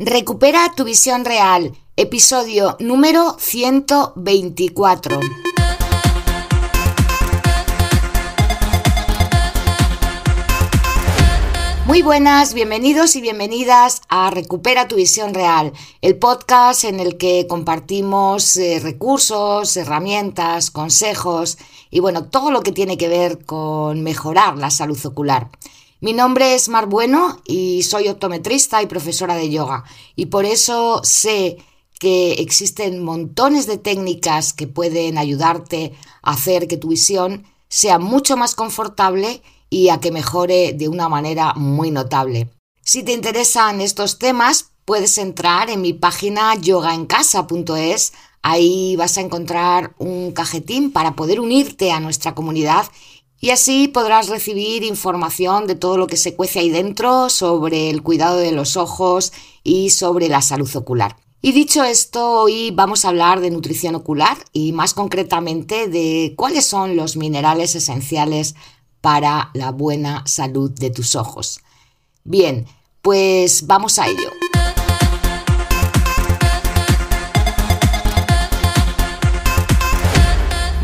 Recupera tu visión real, episodio número 124. Muy buenas, bienvenidos y bienvenidas a Recupera tu visión real, el podcast en el que compartimos eh, recursos, herramientas, consejos y bueno, todo lo que tiene que ver con mejorar la salud ocular. Mi nombre es Mar Bueno y soy optometrista y profesora de yoga y por eso sé que existen montones de técnicas que pueden ayudarte a hacer que tu visión sea mucho más confortable y a que mejore de una manera muy notable. Si te interesan estos temas, puedes entrar en mi página yogaencasa.es. Ahí vas a encontrar un cajetín para poder unirte a nuestra comunidad y así podrás recibir información de todo lo que se cuece ahí dentro sobre el cuidado de los ojos y sobre la salud ocular. Y dicho esto, hoy vamos a hablar de nutrición ocular y más concretamente de cuáles son los minerales esenciales para la buena salud de tus ojos. Bien, pues vamos a ello.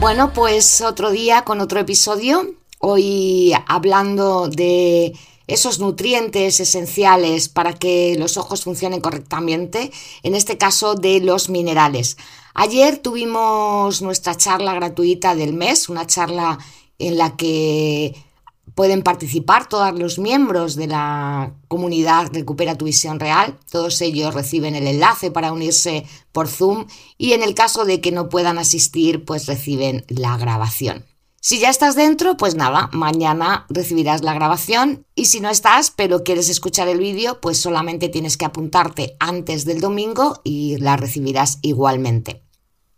Bueno, pues otro día con otro episodio. Hoy hablando de esos nutrientes esenciales para que los ojos funcionen correctamente, en este caso de los minerales. Ayer tuvimos nuestra charla gratuita del mes, una charla en la que Pueden participar todos los miembros de la comunidad Recupera tu visión real. Todos ellos reciben el enlace para unirse por Zoom y en el caso de que no puedan asistir, pues reciben la grabación. Si ya estás dentro, pues nada, mañana recibirás la grabación y si no estás pero quieres escuchar el vídeo, pues solamente tienes que apuntarte antes del domingo y la recibirás igualmente.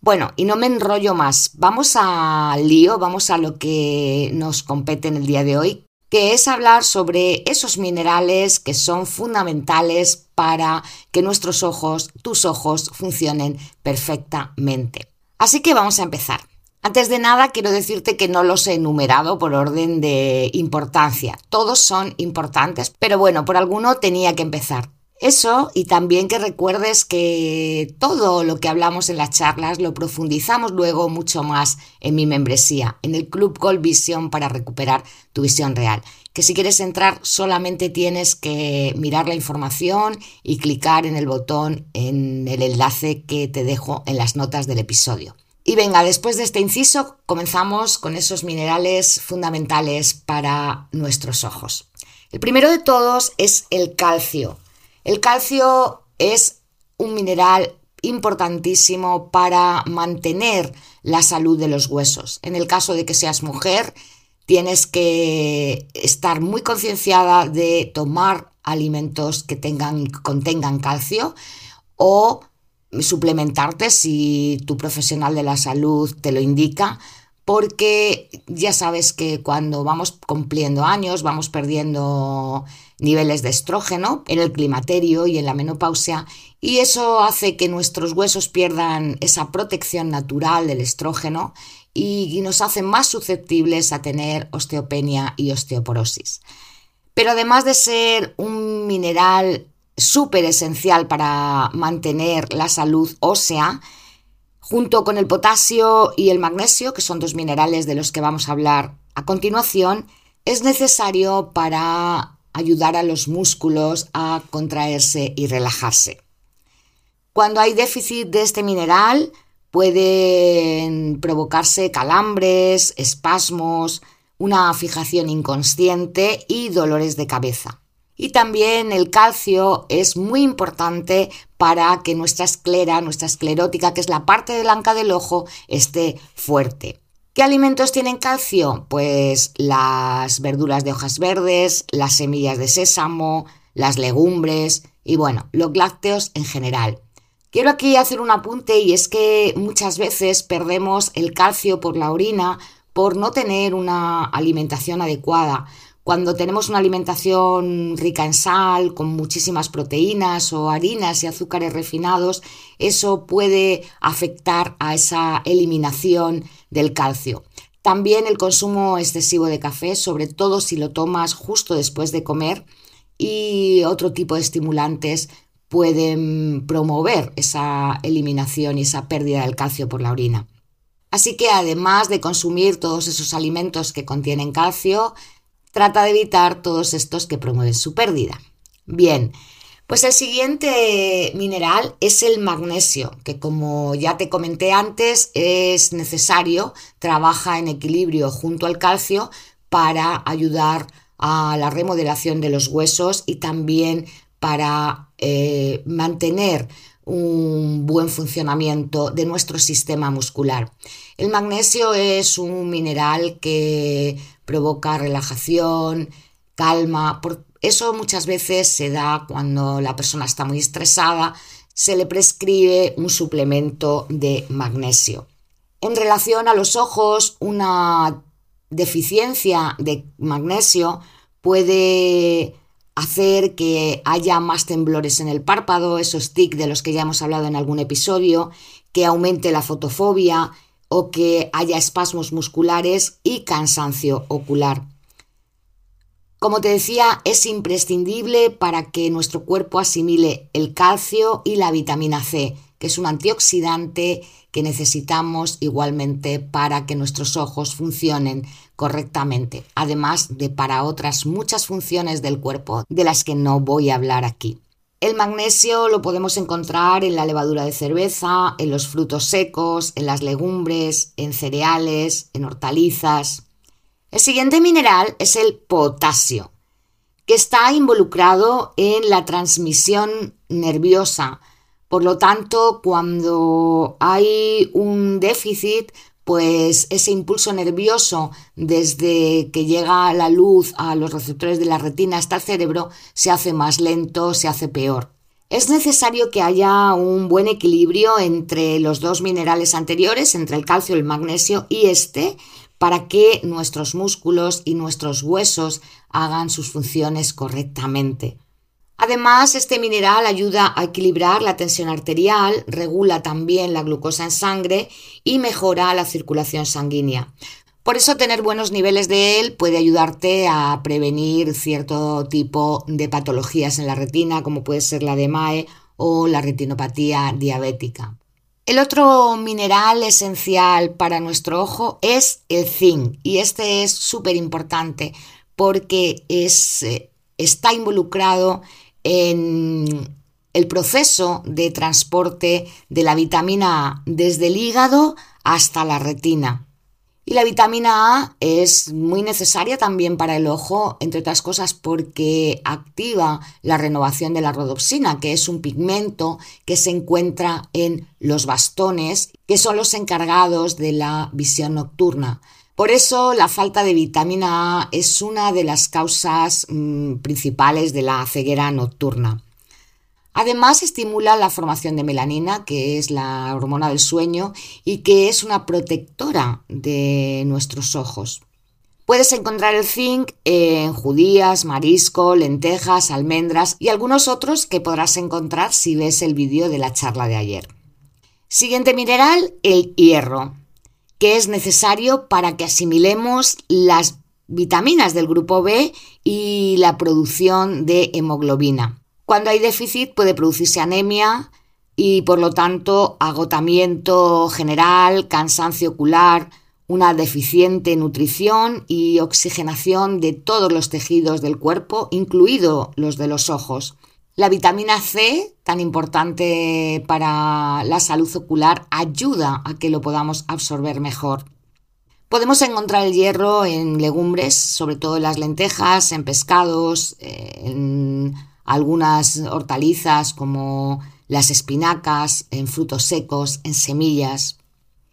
Bueno, y no me enrollo más. Vamos al lío, vamos a lo que nos compete en el día de hoy, que es hablar sobre esos minerales que son fundamentales para que nuestros ojos, tus ojos, funcionen perfectamente. Así que vamos a empezar. Antes de nada, quiero decirte que no los he enumerado por orden de importancia. Todos son importantes, pero bueno, por alguno tenía que empezar. Eso y también que recuerdes que todo lo que hablamos en las charlas lo profundizamos luego mucho más en mi membresía, en el Club Gold Vision para recuperar tu visión real. Que si quieres entrar solamente tienes que mirar la información y clicar en el botón en el enlace que te dejo en las notas del episodio. Y venga, después de este inciso comenzamos con esos minerales fundamentales para nuestros ojos. El primero de todos es el calcio. El calcio es un mineral importantísimo para mantener la salud de los huesos. En el caso de que seas mujer, tienes que estar muy concienciada de tomar alimentos que tengan, contengan calcio o suplementarte si tu profesional de la salud te lo indica porque ya sabes que cuando vamos cumpliendo años vamos perdiendo niveles de estrógeno en el climaterio y en la menopausia y eso hace que nuestros huesos pierdan esa protección natural del estrógeno y nos hace más susceptibles a tener osteopenia y osteoporosis. Pero además de ser un mineral súper esencial para mantener la salud ósea, junto con el potasio y el magnesio, que son dos minerales de los que vamos a hablar a continuación, es necesario para ayudar a los músculos a contraerse y relajarse. Cuando hay déficit de este mineral, pueden provocarse calambres, espasmos, una fijación inconsciente y dolores de cabeza. Y también el calcio es muy importante para que nuestra esclera, nuestra esclerótica, que es la parte blanca del ojo, esté fuerte. ¿Qué alimentos tienen calcio? Pues las verduras de hojas verdes, las semillas de sésamo, las legumbres y bueno, los lácteos en general. Quiero aquí hacer un apunte y es que muchas veces perdemos el calcio por la orina por no tener una alimentación adecuada cuando tenemos una alimentación rica en sal, con muchísimas proteínas o harinas y azúcares refinados, eso puede afectar a esa eliminación del calcio. También el consumo excesivo de café, sobre todo si lo tomas justo después de comer, y otro tipo de estimulantes pueden promover esa eliminación y esa pérdida del calcio por la orina. Así que además de consumir todos esos alimentos que contienen calcio, trata de evitar todos estos que promueven su pérdida. Bien, pues el siguiente mineral es el magnesio, que como ya te comenté antes es necesario, trabaja en equilibrio junto al calcio para ayudar a la remodelación de los huesos y también para eh, mantener un buen funcionamiento de nuestro sistema muscular. El magnesio es un mineral que provoca relajación, calma, por eso muchas veces se da cuando la persona está muy estresada, se le prescribe un suplemento de magnesio. En relación a los ojos, una deficiencia de magnesio puede hacer que haya más temblores en el párpado, esos tics de los que ya hemos hablado en algún episodio, que aumente la fotofobia o que haya espasmos musculares y cansancio ocular. Como te decía, es imprescindible para que nuestro cuerpo asimile el calcio y la vitamina C, que es un antioxidante que necesitamos igualmente para que nuestros ojos funcionen correctamente, además de para otras muchas funciones del cuerpo de las que no voy a hablar aquí. El magnesio lo podemos encontrar en la levadura de cerveza, en los frutos secos, en las legumbres, en cereales, en hortalizas. El siguiente mineral es el potasio, que está involucrado en la transmisión nerviosa. Por lo tanto, cuando hay un déficit, pues ese impulso nervioso desde que llega la luz a los receptores de la retina hasta el cerebro se hace más lento, se hace peor. Es necesario que haya un buen equilibrio entre los dos minerales anteriores, entre el calcio el magnesio, y este para que nuestros músculos y nuestros huesos hagan sus funciones correctamente. Además, este mineral ayuda a equilibrar la tensión arterial, regula también la glucosa en sangre y mejora la circulación sanguínea. Por eso tener buenos niveles de él puede ayudarte a prevenir cierto tipo de patologías en la retina, como puede ser la de MAE o la retinopatía diabética. El otro mineral esencial para nuestro ojo es el zinc y este es súper importante porque es, eh, está involucrado en el proceso de transporte de la vitamina A desde el hígado hasta la retina. Y la vitamina A es muy necesaria también para el ojo, entre otras cosas porque activa la renovación de la rodopsina, que es un pigmento que se encuentra en los bastones, que son los encargados de la visión nocturna. Por eso la falta de vitamina A es una de las causas mm, principales de la ceguera nocturna. Además, estimula la formación de melanina, que es la hormona del sueño y que es una protectora de nuestros ojos. Puedes encontrar el zinc en judías, marisco, lentejas, almendras y algunos otros que podrás encontrar si ves el vídeo de la charla de ayer. Siguiente mineral, el hierro, que es necesario para que asimilemos las vitaminas del grupo B y la producción de hemoglobina. Cuando hay déficit puede producirse anemia y por lo tanto agotamiento general, cansancio ocular, una deficiente nutrición y oxigenación de todos los tejidos del cuerpo, incluido los de los ojos. La vitamina C, tan importante para la salud ocular, ayuda a que lo podamos absorber mejor. Podemos encontrar el hierro en legumbres, sobre todo en las lentejas, en pescados, en algunas hortalizas como las espinacas, en frutos secos, en semillas.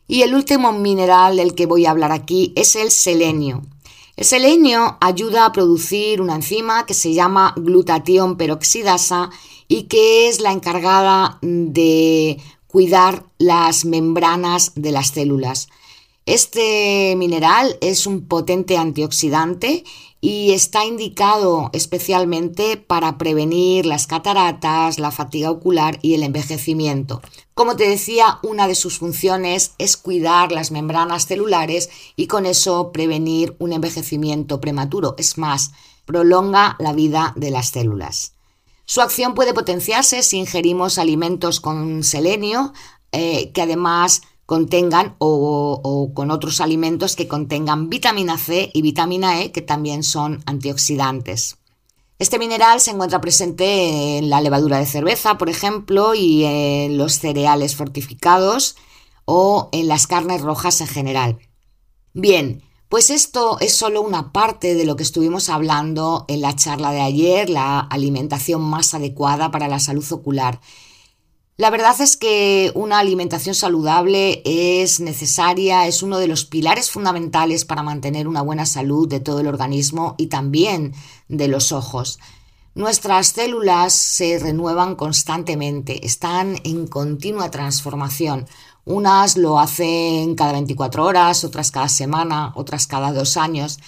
Y el último mineral del que voy a hablar aquí es el selenio. El selenio ayuda a producir una enzima que se llama glutatión peroxidasa y que es la encargada de cuidar las membranas de las células. Este mineral es un potente antioxidante y está indicado especialmente para prevenir las cataratas, la fatiga ocular y el envejecimiento. Como te decía, una de sus funciones es cuidar las membranas celulares y con eso prevenir un envejecimiento prematuro. Es más, prolonga la vida de las células. Su acción puede potenciarse si ingerimos alimentos con selenio, eh, que además contengan o, con otros alimentos que contengan vitamina C y vitamina E, que también son antioxidantes. Este mineral se encuentra presente en la levadura de cerveza, por ejemplo, y en los cereales fortificados o en las carnes rojas en general. Bien, pues esto es solo una parte de lo que estuvimos hablando en la charla de ayer, la alimentación más adecuada para la salud ocular. La verdad es que una alimentación saludable es necesaria, es uno de los pilares fundamentales para mantener una buena salud de todo el organismo y también de los ojos. Nuestras células se renuevan constantemente, están en continua transformación. Unas lo hacen cada 24 horas, otras cada semana, otras cada dos años.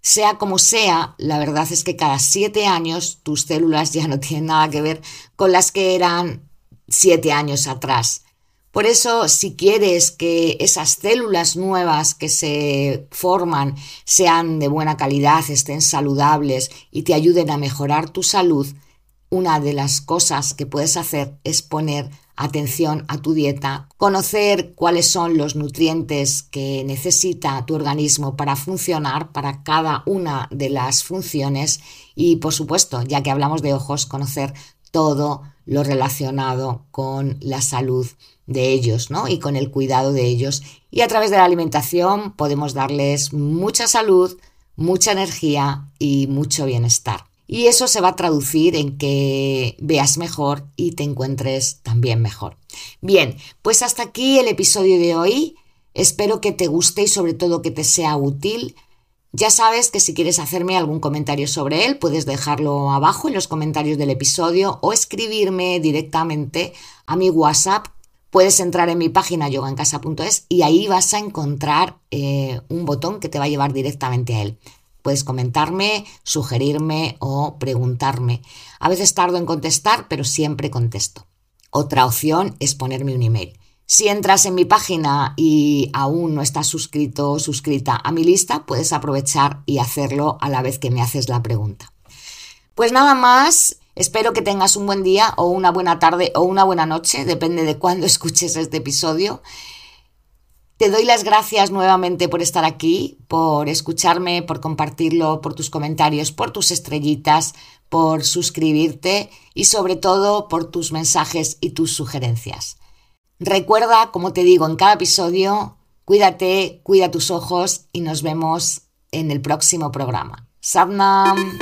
Sea como sea, la verdad es que cada siete años tus células ya no tienen nada que ver con las que eran siete años atrás. Por eso, si quieres que esas células nuevas que se forman sean de buena calidad, estén saludables y te ayuden a mejorar tu salud, una de las cosas que puedes hacer es poner atención a tu dieta, conocer cuáles son los nutrientes que necesita tu organismo para funcionar, para cada una de las funciones y, por supuesto, ya que hablamos de ojos, conocer todo lo relacionado con la salud de ellos, ¿no? Y con el cuidado de ellos. Y a través de la alimentación podemos darles mucha salud, mucha energía y mucho bienestar. Y eso se va a traducir en que veas mejor y te encuentres también mejor. Bien, pues hasta aquí el episodio de hoy. Espero que te guste y sobre todo que te sea útil. Ya sabes que si quieres hacerme algún comentario sobre él, puedes dejarlo abajo en los comentarios del episodio o escribirme directamente a mi WhatsApp. Puedes entrar en mi página yogancasa.es y ahí vas a encontrar eh, un botón que te va a llevar directamente a él. Puedes comentarme, sugerirme o preguntarme. A veces tardo en contestar, pero siempre contesto. Otra opción es ponerme un email. Si entras en mi página y aún no estás suscrito o suscrita a mi lista, puedes aprovechar y hacerlo a la vez que me haces la pregunta. Pues nada más, espero que tengas un buen día o una buena tarde o una buena noche, depende de cuándo escuches este episodio. Te doy las gracias nuevamente por estar aquí, por escucharme, por compartirlo, por tus comentarios, por tus estrellitas, por suscribirte y sobre todo por tus mensajes y tus sugerencias. Recuerda, como te digo en cada episodio, cuídate, cuida tus ojos y nos vemos en el próximo programa. Sabnam.